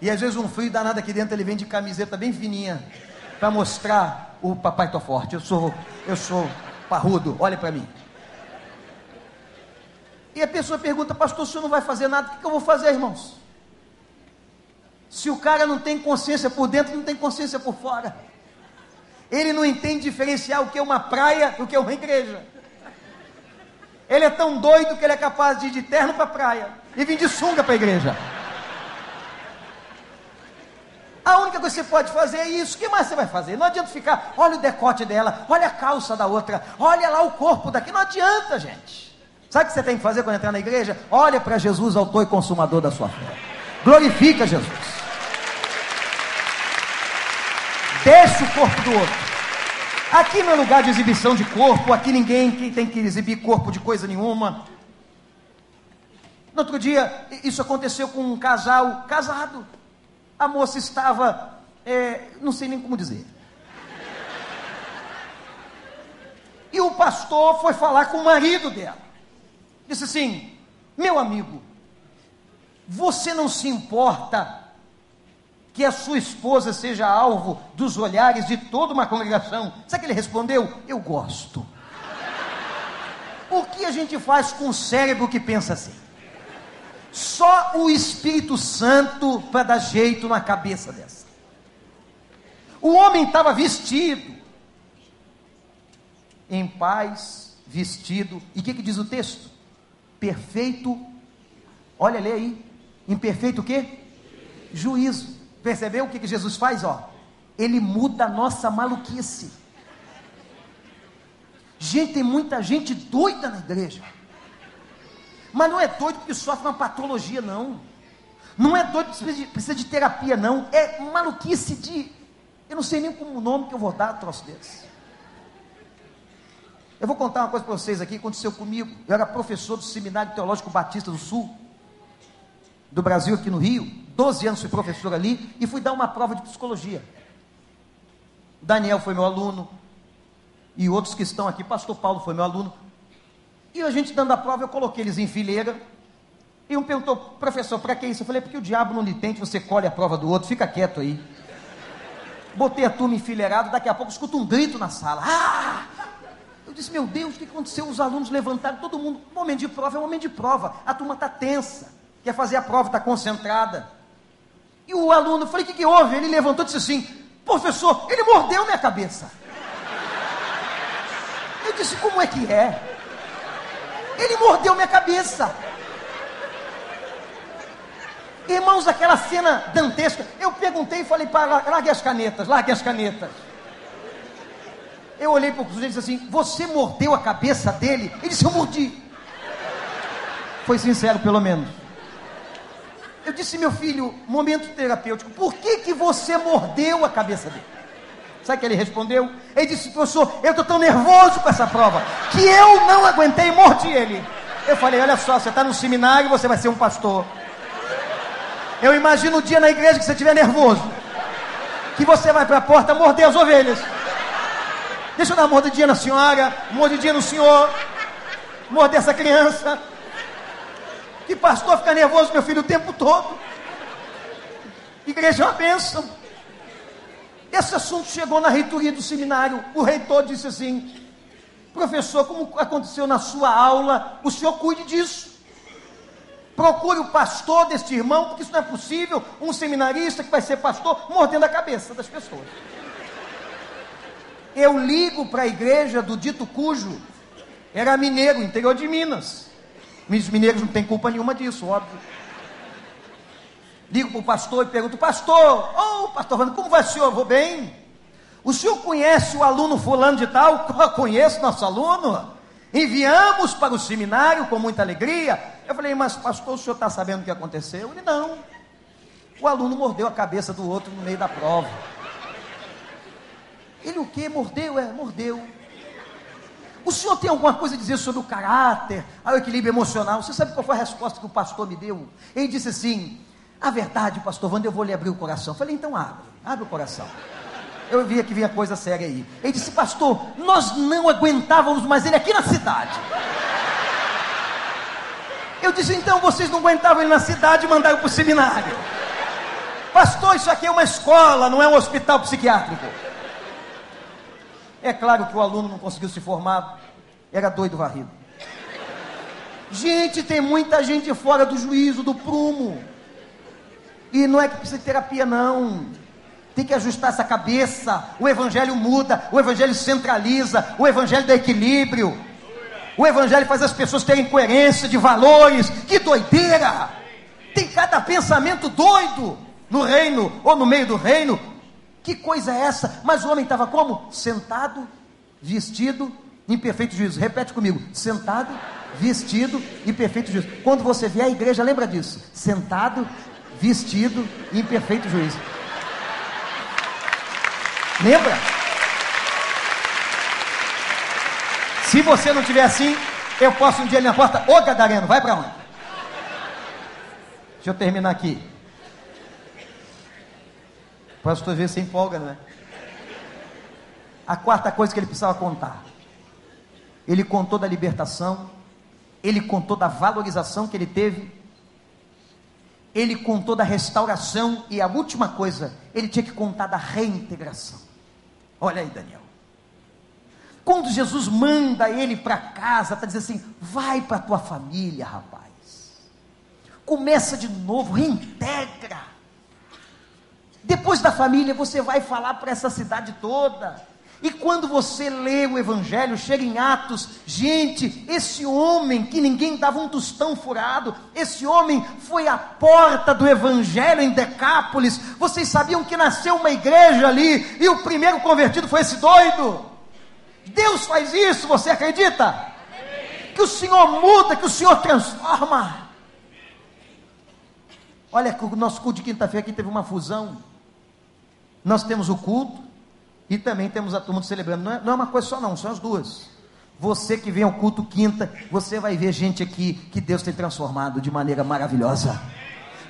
E às vezes um frio danado aqui dentro, ele vem de camiseta bem fininha, para mostrar o papai tô forte. Eu sou, eu sou parrudo, olhe para mim. E a pessoa pergunta, pastor, o senhor não vai fazer nada, o que eu vou fazer, irmãos? Se o cara não tem consciência por dentro, não tem consciência por fora. Ele não entende diferenciar o que é uma praia do que é uma igreja. Ele é tão doido que ele é capaz de ir de terno para a praia e vir de sunga para a igreja. A única coisa que você pode fazer é isso. O que mais você vai fazer? Não adianta ficar, olha o decote dela, olha a calça da outra, olha lá o corpo daqui. Não adianta, gente. Sabe o que você tem que fazer quando entrar na igreja? Olha para Jesus, autor e consumador da sua fé. Glorifica Jesus. Deixa o corpo do outro. Aqui não é lugar de exibição de corpo, aqui ninguém tem que exibir corpo de coisa nenhuma. No outro dia, isso aconteceu com um casal casado. A moça estava, é, não sei nem como dizer. E o pastor foi falar com o marido dela. Disse assim: Meu amigo, você não se importa que a sua esposa seja alvo dos olhares de toda uma congregação. Sabe que ele respondeu? Eu gosto. O que a gente faz com o cérebro que pensa assim? Só o Espírito Santo para dar jeito na cabeça dessa. O homem estava vestido, em paz, vestido, e o que, que diz o texto? Perfeito, olha, lê aí, em perfeito o quê? Juízo. Percebeu o que, que Jesus faz? Ó, ele muda a nossa maluquice. Gente, tem muita gente doida na igreja. Mas não é doido porque sofre uma patologia, não. Não é doido porque precisa de, precisa de terapia, não. É maluquice de. Eu não sei nem como o nome que eu vou dar a troço desse. Eu vou contar uma coisa para vocês aqui, aconteceu comigo. Eu era professor do Seminário Teológico Batista do Sul, do Brasil, aqui no Rio. 12 anos fui professor ali e fui dar uma prova de psicologia. Daniel foi meu aluno, e outros que estão aqui, pastor Paulo foi meu aluno. E a gente dando a prova, eu coloquei eles em fileira. E um perguntou, professor, para que isso? Eu falei, porque o diabo não lhe tente, você colhe a prova do outro, fica quieto aí. Botei a turma enfileirada, daqui a pouco escuto um grito na sala. Ah! Eu disse, meu Deus, o que aconteceu? Os alunos levantaram, todo mundo, momento de prova é um momento de prova. A turma está tensa, quer fazer a prova, está concentrada. E o aluno, falei, o que, que houve? Ele levantou e disse assim: professor, ele mordeu minha cabeça. Eu disse, como é que é? Ele mordeu minha cabeça. Irmãos, aquela cena dantesca. Eu perguntei e falei, para, largue as canetas, largue as canetas. Eu olhei para o sujeito e disse assim: Você mordeu a cabeça dele? Ele disse: Eu mordi. Foi sincero, pelo menos. Eu disse, meu filho, momento terapêutico, por que, que você mordeu a cabeça dele? Sabe o que ele respondeu? Ele disse, professor, eu estou tão nervoso com essa prova, que eu não aguentei e mordi ele. Eu falei, olha só, você está no seminário e você vai ser um pastor. Eu imagino o dia na igreja que você estiver nervoso. Que você vai para a porta morder as ovelhas. Deixa eu dar uma mordidinha na senhora, mordidinha no senhor, morder essa criança. Que pastor fica nervoso, meu filho, o tempo todo. Igreja é uma bênção. Esse assunto chegou na reitoria do seminário. O reitor disse assim: Professor, como aconteceu na sua aula, o senhor cuide disso. Procure o pastor deste irmão, porque isso não é possível. Um seminarista que vai ser pastor mordendo a cabeça das pessoas. Eu ligo para a igreja do dito cujo era mineiro, interior de Minas. Os mineiros não têm culpa nenhuma disso, óbvio. Ligo para o pastor e pergunto, pastor, ô oh, pastor como vai o senhor? Vou bem. O senhor conhece o aluno fulano de tal? Conheço nosso aluno. Enviamos para o seminário com muita alegria. Eu falei, mas pastor, o senhor está sabendo o que aconteceu? Ele, não. O aluno mordeu a cabeça do outro no meio da prova. Ele o que? Mordeu? É, mordeu. O senhor tem alguma coisa a dizer sobre o caráter, o equilíbrio emocional? Você sabe qual foi a resposta que o pastor me deu? Ele disse assim: A verdade, pastor Wanda, eu vou lhe abrir o coração. Eu falei, então abre, abre o coração. Eu via que vinha coisa séria aí. Ele disse, pastor, nós não aguentávamos mais ele aqui na cidade. Eu disse, então vocês não aguentavam ele na cidade e mandaram para o seminário. Pastor, isso aqui é uma escola, não é um hospital psiquiátrico. É claro que o aluno não conseguiu se formar, era doido varrido. Gente, tem muita gente fora do juízo, do prumo. E não é que precisa de terapia, não. Tem que ajustar essa cabeça. O evangelho muda, o evangelho centraliza, o evangelho dá equilíbrio. O evangelho faz as pessoas terem coerência de valores. Que doideira! Tem cada pensamento doido no reino ou no meio do reino. Que coisa é essa? Mas o homem estava como? Sentado, vestido, em perfeito juízo. Repete comigo: sentado, vestido e perfeito juízo. Quando você vier à igreja, lembra disso: sentado, vestido em perfeito juízo. Lembra? Se você não tiver assim, eu posso um dia ali na porta, ô Gadareno, vai para onde? Deixa eu terminar aqui. O pastor às vezes se empolga, não é? A quarta coisa que ele precisava contar. Ele contou da libertação, ele contou da valorização que ele teve, ele contou da restauração e a última coisa, ele tinha que contar da reintegração. Olha aí, Daniel. Quando Jesus manda ele para casa, está dizendo assim: vai para tua família, rapaz. Começa de novo, reintegra. Depois da família, você vai falar para essa cidade toda. E quando você lê o Evangelho, chega em Atos, gente, esse homem que ninguém dava um tostão furado, esse homem foi a porta do Evangelho em Decápolis. Vocês sabiam que nasceu uma igreja ali e o primeiro convertido foi esse doido? Deus faz isso, você acredita? Que o Senhor muda, que o Senhor transforma. Olha, o nosso culto de quinta-feira aqui teve uma fusão. Nós temos o culto e também temos a turma celebrando. Não é, não é uma coisa só, não, são as duas. Você que vem ao culto quinta, você vai ver gente aqui que Deus tem transformado de maneira maravilhosa.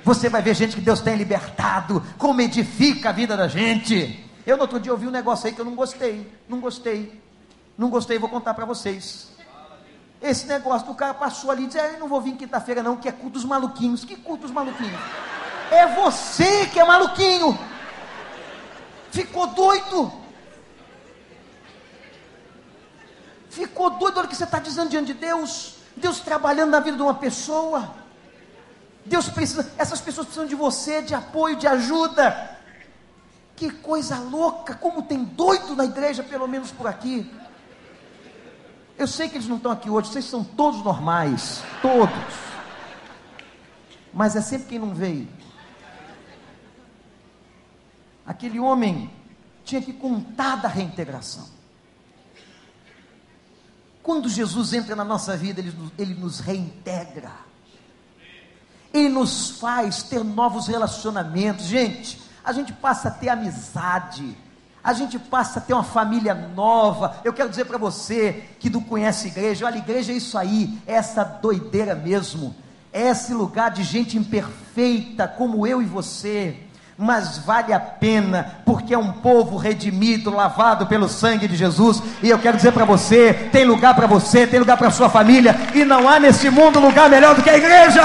Você vai ver gente que Deus tem libertado, como edifica a vida da gente. Eu no outro dia ouvi um negócio aí que eu não gostei, não gostei, não gostei, vou contar para vocês. Esse negócio do cara passou ali e disse: Eu não vou vir quinta-feira, não, que é culto dos maluquinhos. Que culto dos maluquinhos? É você que é maluquinho. Ficou doido. Ficou doido olha o que você está dizendo diante de Deus. Deus trabalhando na vida de uma pessoa. Deus precisa, essas pessoas precisam de você, de apoio, de ajuda. Que coisa louca, como tem doido na igreja, pelo menos por aqui. Eu sei que eles não estão aqui hoje, vocês são todos normais, todos. Mas é sempre quem não veio. Aquele homem tinha que contar da reintegração. Quando Jesus entra na nossa vida, ele, ele nos reintegra. Ele nos faz ter novos relacionamentos. Gente, a gente passa a ter amizade. A gente passa a ter uma família nova. Eu quero dizer para você que não conhece igreja, olha, igreja é isso aí, é essa doideira mesmo. É esse lugar de gente imperfeita como eu e você mas vale a pena, porque é um povo redimido, lavado pelo sangue de Jesus. E eu quero dizer para você: tem lugar para você, tem lugar para sua família, e não há nesse mundo lugar melhor do que a igreja.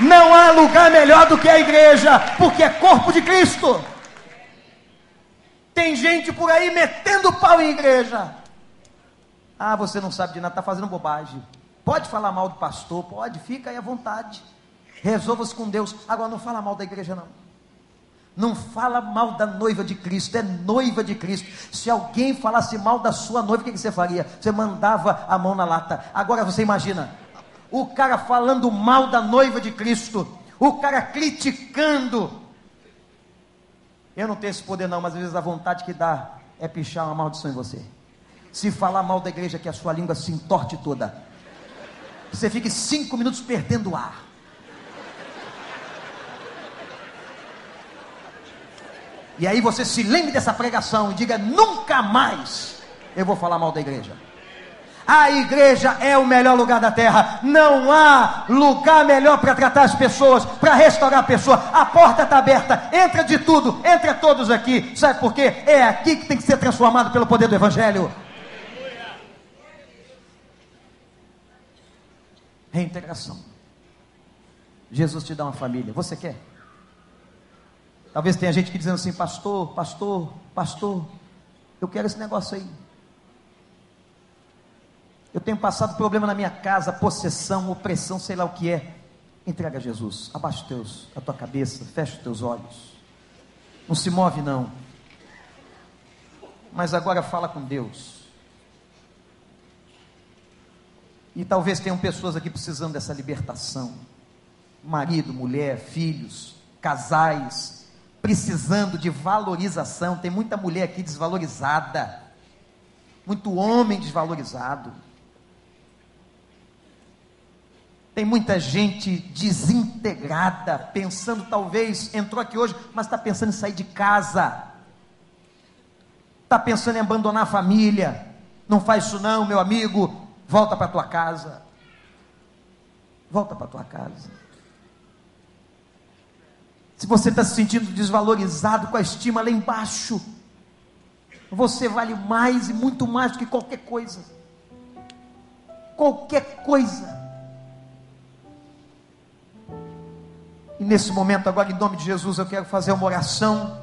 Não há lugar melhor do que a igreja, porque é corpo de Cristo. Tem gente por aí metendo pau em igreja. Ah, você não sabe de nada, está fazendo bobagem. Pode falar mal do pastor, pode, fica aí à vontade. Resolva-se com Deus. Agora não fala mal da igreja, não. Não fala mal da noiva de Cristo, é noiva de Cristo. Se alguém falasse mal da sua noiva, o que você faria? Você mandava a mão na lata. Agora você imagina, o cara falando mal da noiva de Cristo, o cara criticando. Eu não tenho esse poder, não, mas às vezes a vontade que dá é pichar uma maldição em você. Se falar mal da igreja, que a sua língua se entorte toda. Você fique cinco minutos perdendo o ar. E aí você se lembre dessa pregação e diga: nunca mais eu vou falar mal da igreja. A igreja é o melhor lugar da terra. Não há lugar melhor para tratar as pessoas, para restaurar a pessoa. A porta está aberta. Entra de tudo, entra todos aqui. Sabe por quê? É aqui que tem que ser transformado pelo poder do Evangelho. Reintegração. Jesus te dá uma família. Você quer? Talvez tenha gente que dizendo assim, pastor, pastor, pastor, eu quero esse negócio aí. Eu tenho passado problema na minha casa, possessão, opressão, sei lá o que é. Entrega a Jesus, abaixa teus, a tua cabeça, fecha os teus olhos. Não se move não. Mas agora fala com Deus. E talvez tenham pessoas aqui precisando dessa libertação. Marido, mulher, filhos, casais, precisando de valorização. Tem muita mulher aqui desvalorizada, muito homem desvalorizado. Tem muita gente desintegrada, pensando talvez, entrou aqui hoje, mas está pensando em sair de casa, está pensando em abandonar a família. Não faz isso não, meu amigo. Volta para tua casa. Volta para tua casa se você está se sentindo desvalorizado com a estima lá embaixo, você vale mais e muito mais do que qualquer coisa. Qualquer coisa. E nesse momento, agora, em nome de Jesus, eu quero fazer uma oração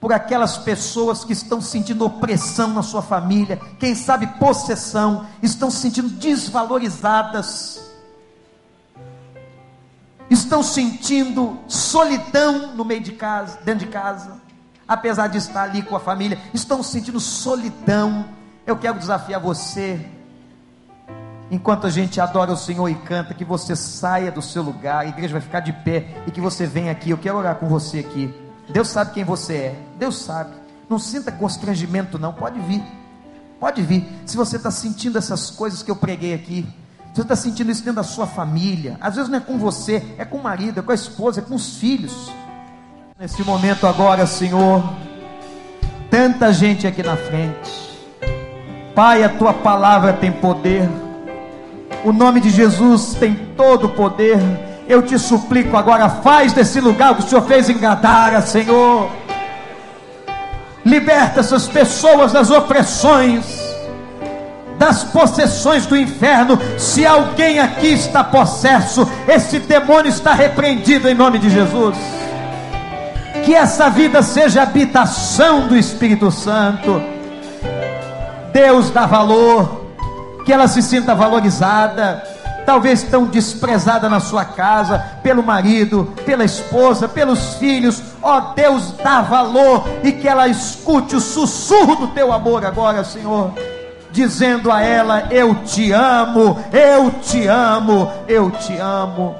por aquelas pessoas que estão sentindo opressão na sua família, quem sabe possessão, estão se sentindo desvalorizadas estão sentindo solidão no meio de casa, dentro de casa, apesar de estar ali com a família, estão sentindo solidão. Eu quero desafiar você, enquanto a gente adora o Senhor e canta, que você saia do seu lugar, a igreja vai ficar de pé e que você venha aqui. Eu quero orar com você aqui. Deus sabe quem você é, Deus sabe. Não sinta constrangimento, não. Pode vir, pode vir. Se você está sentindo essas coisas que eu preguei aqui, você está sentindo isso dentro da sua família. Às vezes não é com você, é com o marido, é com a esposa, é com os filhos. Nesse momento agora, Senhor, tanta gente aqui na frente. Pai, a tua palavra tem poder. O nome de Jesus tem todo o poder. Eu te suplico agora, faz desse lugar o que o Senhor fez em Gadara, Senhor. Liberta essas pessoas das opressões das possessões do inferno. Se alguém aqui está possesso, esse demônio está repreendido em nome de Jesus. Que essa vida seja habitação do Espírito Santo. Deus dá valor, que ela se sinta valorizada. Talvez tão desprezada na sua casa, pelo marido, pela esposa, pelos filhos. Ó oh, Deus, dá valor e que ela escute o sussurro do teu amor agora, Senhor dizendo a ela: Eu te amo, eu te amo, eu te amo.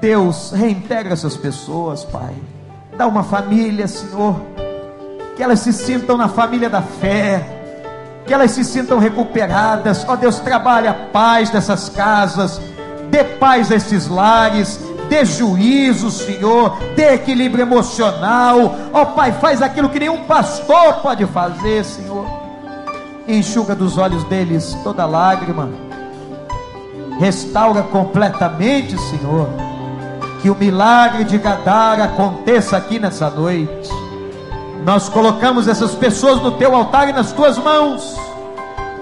Deus, reintegra essas pessoas, Pai. Dá uma família, Senhor, que elas se sintam na família da fé, que elas se sintam recuperadas. Ó Deus, trabalha a paz dessas casas, dê paz a esses lares, dê juízo, Senhor, dê equilíbrio emocional. Ó Pai, faz aquilo que nenhum pastor pode fazer, Senhor. Enxuga dos olhos deles toda lágrima. Restaura completamente, Senhor. Que o milagre de Gadara aconteça aqui nessa noite. Nós colocamos essas pessoas no teu altar e nas tuas mãos.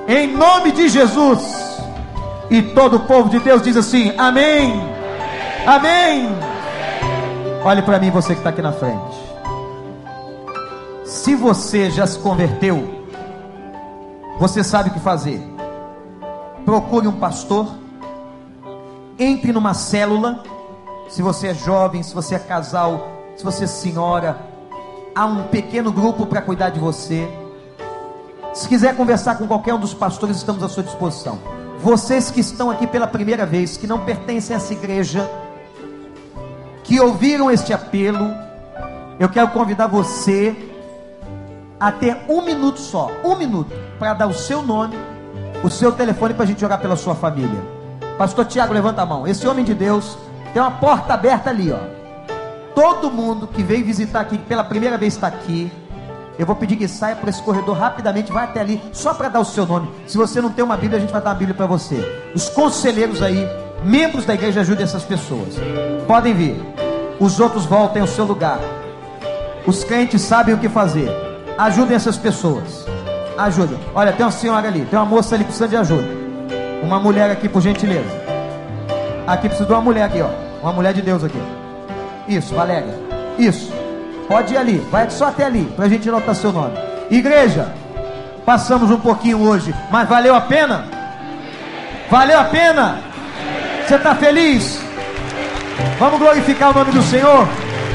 Em nome de Jesus. E todo o povo de Deus diz assim: Amém. Amém. Olhe para mim, você que está aqui na frente. Se você já se converteu, você sabe o que fazer. Procure um pastor, entre numa célula. Se você é jovem, se você é casal, se você é senhora, há um pequeno grupo para cuidar de você. Se quiser conversar com qualquer um dos pastores, estamos à sua disposição. Vocês que estão aqui pela primeira vez, que não pertencem a essa igreja, que ouviram este apelo, eu quero convidar você a ter um minuto só, um minuto, para dar o seu nome, o seu telefone para a gente orar pela sua família. Pastor Tiago, levanta a mão. Esse homem de Deus tem uma porta aberta ali, ó. Todo mundo que veio visitar aqui pela primeira vez está aqui. Eu vou pedir que saia por esse corredor rapidamente, vai até ali, só para dar o seu nome. Se você não tem uma Bíblia, a gente vai dar uma Bíblia para você. Os conselheiros aí, membros da igreja, ajudem essas pessoas. Podem vir. Os outros voltem ao seu lugar. Os crentes sabem o que fazer. Ajudem essas pessoas. Ajudem. Olha, tem uma senhora ali, tem uma moça ali precisando de ajuda. Uma mulher aqui, por gentileza. Aqui precisa de uma mulher aqui, ó. Uma mulher de Deus aqui. Isso, Valéria. Isso. Pode ir ali, vai só até ali, para a gente anotar seu nome. Igreja, passamos um pouquinho hoje, mas valeu a pena? Valeu a pena? Você está feliz? Vamos glorificar o nome do Senhor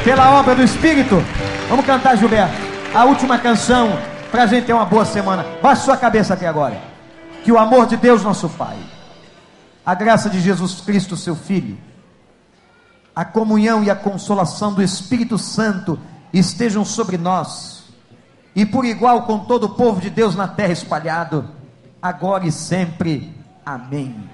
pela obra do Espírito. Vamos cantar, Gilberto, a última canção para a gente ter uma boa semana. Baixe sua cabeça aqui agora. Que o amor de Deus, nosso Pai, a graça de Jesus Cristo, seu Filho, a comunhão e a consolação do Espírito Santo estejam sobre nós, e por igual com todo o povo de Deus na terra espalhado, agora e sempre. Amém.